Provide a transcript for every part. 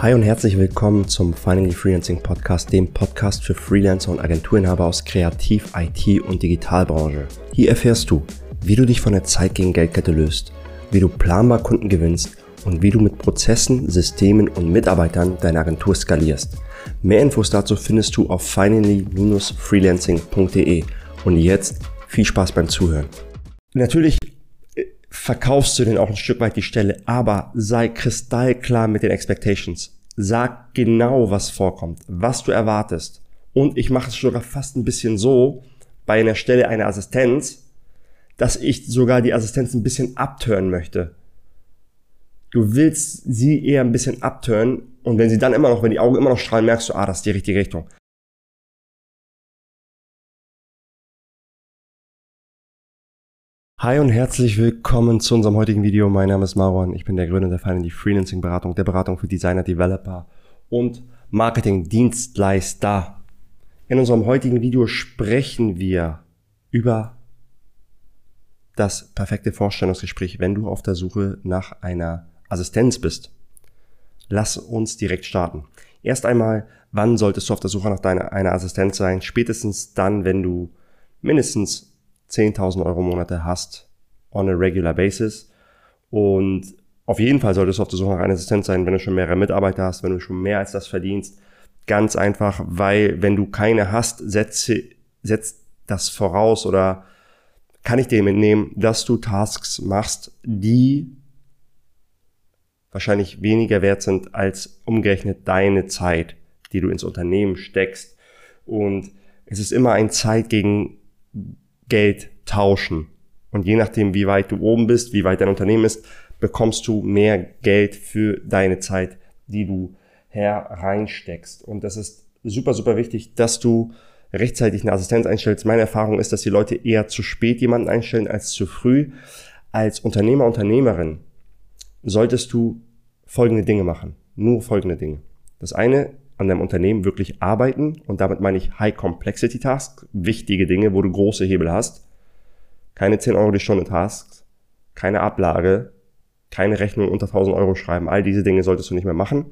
Hi und herzlich willkommen zum Finally Freelancing Podcast, dem Podcast für Freelancer und Agenturinhaber aus Kreativ-, IT- und Digitalbranche. Hier erfährst du, wie du dich von der Zeit gegen Geldkette löst, wie du planbar Kunden gewinnst und wie du mit Prozessen, Systemen und Mitarbeitern deine Agentur skalierst. Mehr Infos dazu findest du auf finally-freelancing.de. Und jetzt viel Spaß beim Zuhören. Natürlich verkaufst du denn auch ein Stück weit die Stelle, aber sei kristallklar mit den Expectations. Sag genau, was vorkommt, was du erwartest. Und ich mache es sogar fast ein bisschen so, bei einer Stelle einer Assistenz, dass ich sogar die Assistenz ein bisschen abtören möchte. Du willst sie eher ein bisschen abtören und wenn sie dann immer noch, wenn die Augen immer noch strahlen, merkst du, ah, das ist die richtige Richtung. Hi und herzlich willkommen zu unserem heutigen Video. Mein Name ist Marwan. Ich bin der Gründer der Finally Freelancing Beratung, der Beratung für Designer, Developer und Marketing Dienstleister. In unserem heutigen Video sprechen wir über das perfekte Vorstellungsgespräch, wenn du auf der Suche nach einer Assistenz bist. Lass uns direkt starten. Erst einmal, wann solltest du auf der Suche nach deiner, einer Assistenz sein? Spätestens dann, wenn du mindestens 10.000 Euro Monate hast on a regular basis. Und auf jeden Fall solltest du auf der Suche nach einer Assistenz sein, wenn du schon mehrere Mitarbeiter hast, wenn du schon mehr als das verdienst. Ganz einfach, weil wenn du keine hast, setzt das voraus oder kann ich dir mitnehmen, dass du Tasks machst, die wahrscheinlich weniger wert sind als umgerechnet deine Zeit, die du ins Unternehmen steckst. Und es ist immer ein Zeit gegen Geld tauschen. Und je nachdem, wie weit du oben bist, wie weit dein Unternehmen ist, bekommst du mehr Geld für deine Zeit, die du hereinsteckst. Und das ist super, super wichtig, dass du rechtzeitig eine Assistenz einstellst. Meine Erfahrung ist, dass die Leute eher zu spät jemanden einstellen als zu früh. Als Unternehmer, Unternehmerin solltest du folgende Dinge machen. Nur folgende Dinge. Das eine, an deinem Unternehmen wirklich arbeiten und damit meine ich High Complexity Tasks, wichtige Dinge, wo du große Hebel hast. Keine 10 Euro die Stunde Tasks, keine Ablage, keine Rechnung unter 1000 Euro schreiben. All diese Dinge solltest du nicht mehr machen.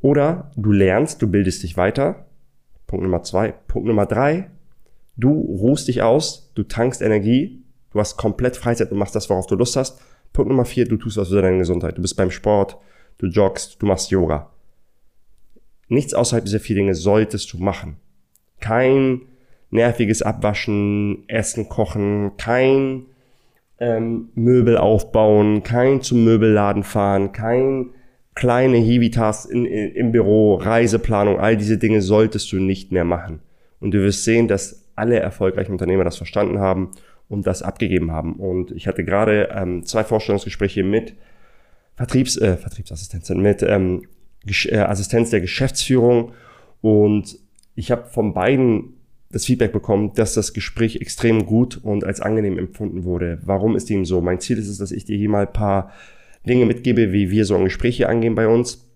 Oder du lernst, du bildest dich weiter. Punkt Nummer zwei. Punkt Nummer drei. Du ruhst dich aus, du tankst Energie, du hast komplett Freizeit und machst das, worauf du Lust hast. Punkt Nummer vier. Du tust was für deine Gesundheit. Du bist beim Sport, du joggst, du machst Yoga. Nichts außerhalb dieser vier Dinge solltest du machen. Kein nerviges Abwaschen, Essen kochen, kein ähm, Möbel aufbauen, kein zum Möbelladen fahren, kein kleine Hivitas in, in, im Büro, Reiseplanung, all diese Dinge solltest du nicht mehr machen. Und du wirst sehen, dass alle erfolgreichen Unternehmer das verstanden haben und das abgegeben haben. Und ich hatte gerade ähm, zwei Vorstellungsgespräche mit Vertriebs, äh, Vertriebsassistentin, mit ähm, äh, Assistenz der Geschäftsführung und ich habe von beiden das Feedback bekommen, dass das Gespräch extrem gut und als angenehm empfunden wurde. Warum ist dem so? Mein Ziel ist es, dass ich dir hier mal ein paar Dinge mitgebe, wie wir so ein Gespräch hier angehen bei uns,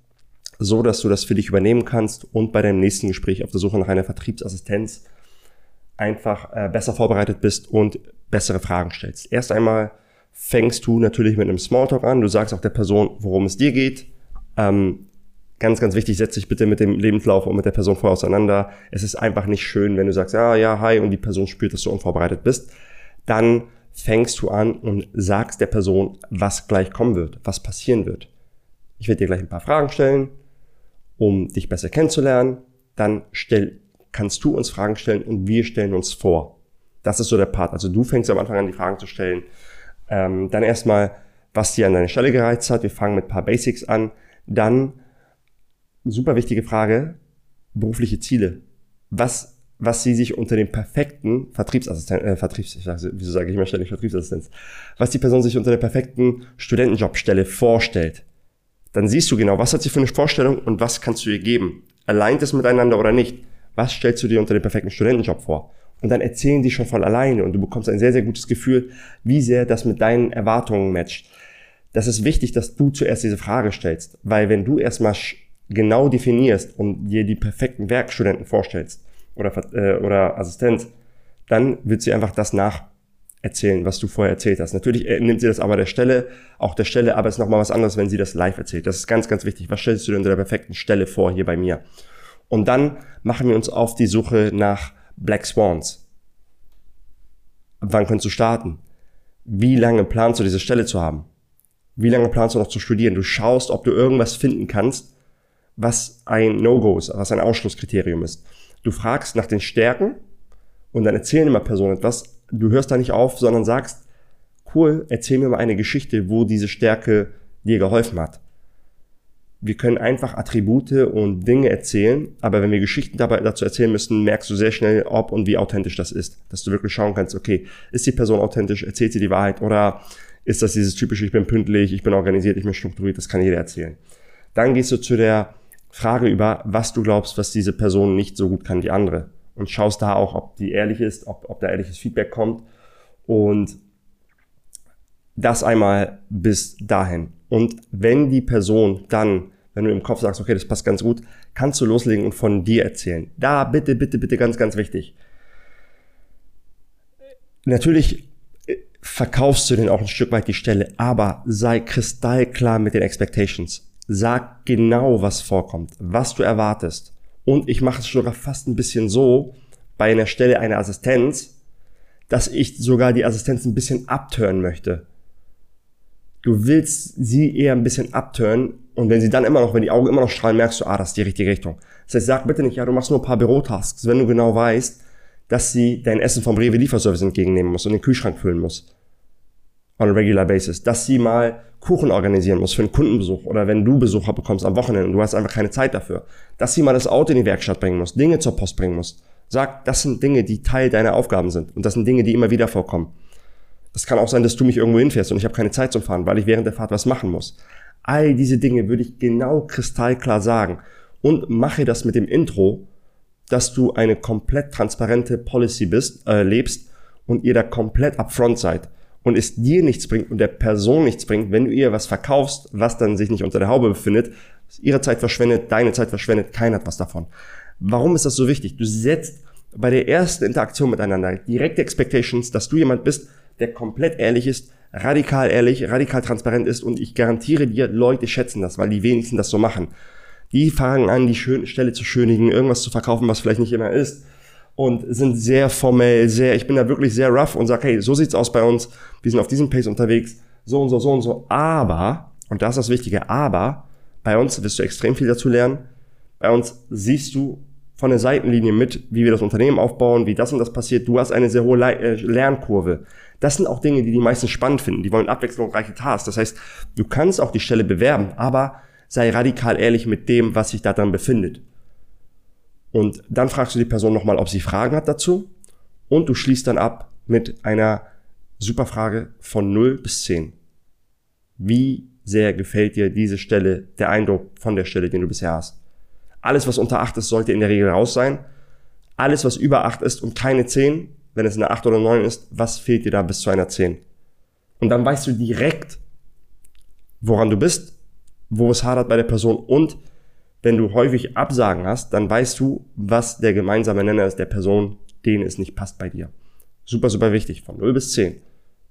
so dass du das für dich übernehmen kannst und bei deinem nächsten Gespräch auf der Suche nach einer Vertriebsassistenz einfach äh, besser vorbereitet bist und bessere Fragen stellst. Erst einmal fängst du natürlich mit einem Smalltalk an. Du sagst auch der Person, worum es dir geht. Ähm, ganz, ganz wichtig, setz dich bitte mit dem Lebenslauf und mit der Person vorher auseinander. Es ist einfach nicht schön, wenn du sagst, ja, ja, hi, und die Person spürt, dass du unvorbereitet bist. Dann fängst du an und sagst der Person, was gleich kommen wird, was passieren wird. Ich werde dir gleich ein paar Fragen stellen, um dich besser kennenzulernen. Dann stell, kannst du uns Fragen stellen und wir stellen uns vor. Das ist so der Part. Also du fängst am Anfang an, die Fragen zu stellen. Ähm, dann erstmal, was dir an deiner Stelle gereizt hat. Wir fangen mit ein paar Basics an. Dann super wichtige Frage, berufliche Ziele. Was, was sie sich unter dem perfekten Vertriebsassistent, äh, Vertriebs, wieso sage ich immer ständig Vertriebsassistenz, was die Person sich unter der perfekten Studentenjobstelle vorstellt. Dann siehst du genau, was hat sie für eine Vorstellung und was kannst du ihr geben. Alleint es miteinander oder nicht? Was stellst du dir unter dem perfekten Studentenjob vor? Und dann erzählen die schon von alleine und du bekommst ein sehr, sehr gutes Gefühl, wie sehr das mit deinen Erwartungen matcht. Das ist wichtig, dass du zuerst diese Frage stellst, weil wenn du erstmal genau definierst und dir die perfekten Werkstudenten vorstellst oder, äh, oder Assistenz, dann wird sie einfach das nach erzählen, was du vorher erzählt hast. Natürlich äh, nimmt sie das aber der Stelle, auch der Stelle, aber es ist nochmal was anderes, wenn sie das live erzählt. Das ist ganz, ganz wichtig. Was stellst du dir unter der perfekten Stelle vor hier bei mir? Und dann machen wir uns auf die Suche nach Black Swans. Wann kannst du starten? Wie lange planst du diese Stelle zu haben? Wie lange planst du noch zu studieren? Du schaust, ob du irgendwas finden kannst, was ein No-Go ist, was ein Ausschlusskriterium ist. Du fragst nach den Stärken und dann erzählen immer Personen etwas. Du hörst da nicht auf, sondern sagst, cool, erzähl mir mal eine Geschichte, wo diese Stärke dir geholfen hat. Wir können einfach Attribute und Dinge erzählen, aber wenn wir Geschichten dabei dazu erzählen müssen, merkst du sehr schnell, ob und wie authentisch das ist. Dass du wirklich schauen kannst, okay, ist die Person authentisch, erzählt sie die Wahrheit oder ist das dieses typische, ich bin pünktlich, ich bin organisiert, ich bin strukturiert, das kann jeder erzählen. Dann gehst du zu der Frage über, was du glaubst, was diese Person nicht so gut kann wie andere. Und schaust da auch, ob die ehrlich ist, ob, ob da ehrliches Feedback kommt. Und das einmal bis dahin. Und wenn die Person dann, wenn du im Kopf sagst, okay, das passt ganz gut, kannst du loslegen und von dir erzählen. Da bitte, bitte, bitte ganz, ganz wichtig. Natürlich äh, verkaufst du denn auch ein Stück weit die Stelle, aber sei kristallklar mit den Expectations. Sag genau, was vorkommt, was du erwartest. Und ich mache es sogar fast ein bisschen so, bei einer Stelle einer Assistenz, dass ich sogar die Assistenz ein bisschen abtören möchte. Du willst sie eher ein bisschen abtören und wenn sie dann immer noch, wenn die Augen immer noch strahlen, merkst du, ah, das ist die richtige Richtung. Das heißt, sag bitte nicht, ja, du machst nur ein paar Bürotasks, wenn du genau weißt, dass sie dein Essen vom Rewe Lieferservice entgegennehmen muss und den Kühlschrank füllen muss. On a regular basis. Dass sie mal Kuchen organisieren muss für einen Kundenbesuch oder wenn du Besucher bekommst am Wochenende und du hast einfach keine Zeit dafür. Dass sie mal das Auto in die Werkstatt bringen muss, Dinge zur Post bringen muss. Sag, das sind Dinge, die Teil deiner Aufgaben sind und das sind Dinge, die immer wieder vorkommen. Es kann auch sein, dass du mich irgendwo hinfährst und ich habe keine Zeit zum Fahren, weil ich während der Fahrt was machen muss. All diese Dinge würde ich genau kristallklar sagen und mache das mit dem Intro, dass du eine komplett transparente Policy bist, äh, lebst und ihr da komplett upfront seid und es dir nichts bringt und der Person nichts bringt, wenn du ihr was verkaufst, was dann sich nicht unter der Haube befindet, ihre Zeit verschwendet, deine Zeit verschwendet, keiner hat was davon. Warum ist das so wichtig? Du setzt bei der ersten Interaktion miteinander direkte Expectations, dass du jemand bist, der komplett ehrlich ist, radikal ehrlich, radikal transparent ist und ich garantiere dir, Leute schätzen das, weil die wenigsten das so machen. Die fangen an, die Stelle zu schönigen, irgendwas zu verkaufen, was vielleicht nicht immer ist und sind sehr formell, sehr, ich bin da wirklich sehr rough und sage, hey, so sieht's aus bei uns, wir sind auf diesem Pace unterwegs, so und so, so und so, aber, und das ist das Wichtige, aber, bei uns wirst du extrem viel dazu lernen, bei uns siehst du von der Seitenlinie mit, wie wir das Unternehmen aufbauen, wie das und das passiert, du hast eine sehr hohe äh, Lernkurve. Das sind auch Dinge, die die meisten spannend finden. Die wollen abwechslungsreiche Tasks. Das heißt, du kannst auch die Stelle bewerben, aber sei radikal ehrlich mit dem, was sich da dann befindet. Und dann fragst du die Person nochmal, ob sie Fragen hat dazu. Und du schließt dann ab mit einer super Frage von 0 bis 10. Wie sehr gefällt dir diese Stelle, der Eindruck von der Stelle, den du bisher hast? Alles, was unter 8 ist, sollte in der Regel raus sein. Alles, was über 8 ist und keine 10, wenn es eine 8 oder 9 ist, was fehlt dir da bis zu einer 10? Und dann weißt du direkt, woran du bist, wo es hadert bei der Person und wenn du häufig Absagen hast, dann weißt du, was der gemeinsame Nenner ist der Person, denen es nicht passt bei dir. Super, super wichtig. Von 0 bis 10.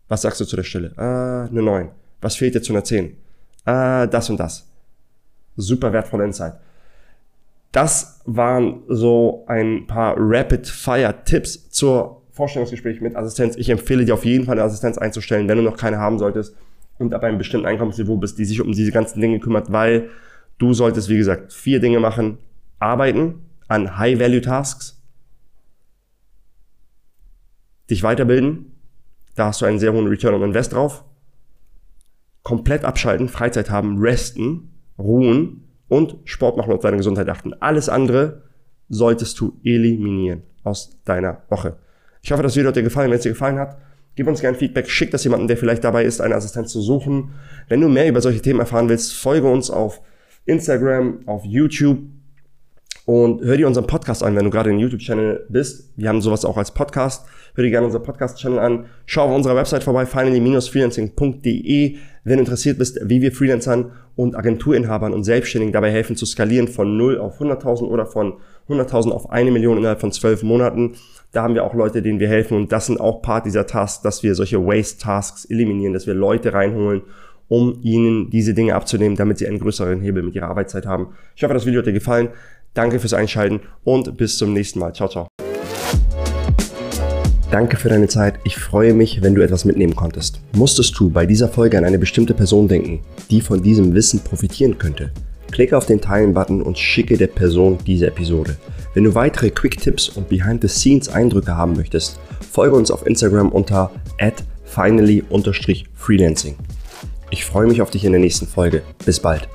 Was sagst du zu der Stelle? Ah, eine 9. Was fehlt dir zu einer 10? Ah, das und das. Super wertvoller Insight. Das waren so ein paar Rapid-Fire-Tipps zur Vorstellungsgespräch mit Assistenz. Ich empfehle dir auf jeden Fall eine Assistenz einzustellen, wenn du noch keine haben solltest und ab einem bestimmten Einkommensniveau bist, die sich um diese ganzen Dinge kümmert, weil du solltest, wie gesagt, vier Dinge machen. Arbeiten an High-Value-Tasks, dich weiterbilden, da hast du einen sehr hohen Return on Invest drauf, komplett abschalten, Freizeit haben, resten, ruhen und Sport machen und auf deine Gesundheit achten. Alles andere solltest du eliminieren aus deiner Woche. Ich hoffe, das Video hat dir gefallen. Wenn es dir gefallen hat, gib uns gerne Feedback. Schick das jemanden, der vielleicht dabei ist, eine Assistenz zu suchen. Wenn du mehr über solche Themen erfahren willst, folge uns auf Instagram, auf YouTube Und hör dir unseren Podcast an, wenn du gerade in YouTube-Channel bist. Wir haben sowas auch als Podcast. Hör dir gerne unseren Podcast-Channel an. Schau auf unserer Website vorbei, finally-freelancing.de, wenn du interessiert bist, wie wir Freelancern und Agenturinhabern und Selbstständigen dabei helfen zu skalieren von 0 auf 100.000 oder von 100.000 auf eine Million innerhalb von 12 Monaten. Da haben wir auch Leute, denen wir helfen und das sind auch Part dieser Tasks, dass wir solche Waste-Tasks eliminieren, dass wir Leute reinholen um ihnen diese Dinge abzunehmen, damit sie einen größeren Hebel mit ihrer Arbeitszeit haben. Ich hoffe, das Video hat dir gefallen. Danke fürs Einschalten und bis zum nächsten Mal. Ciao, ciao. Danke für deine Zeit. Ich freue mich, wenn du etwas mitnehmen konntest. Musstest du bei dieser Folge an eine bestimmte Person denken, die von diesem Wissen profitieren könnte? Klicke auf den Teilen-Button und schicke der Person diese Episode. Wenn du weitere Quick-Tipps und Behind-the-Scenes-Eindrücke haben möchtest, folge uns auf Instagram unter finally-freelancing. Ich freue mich auf dich in der nächsten Folge. Bis bald.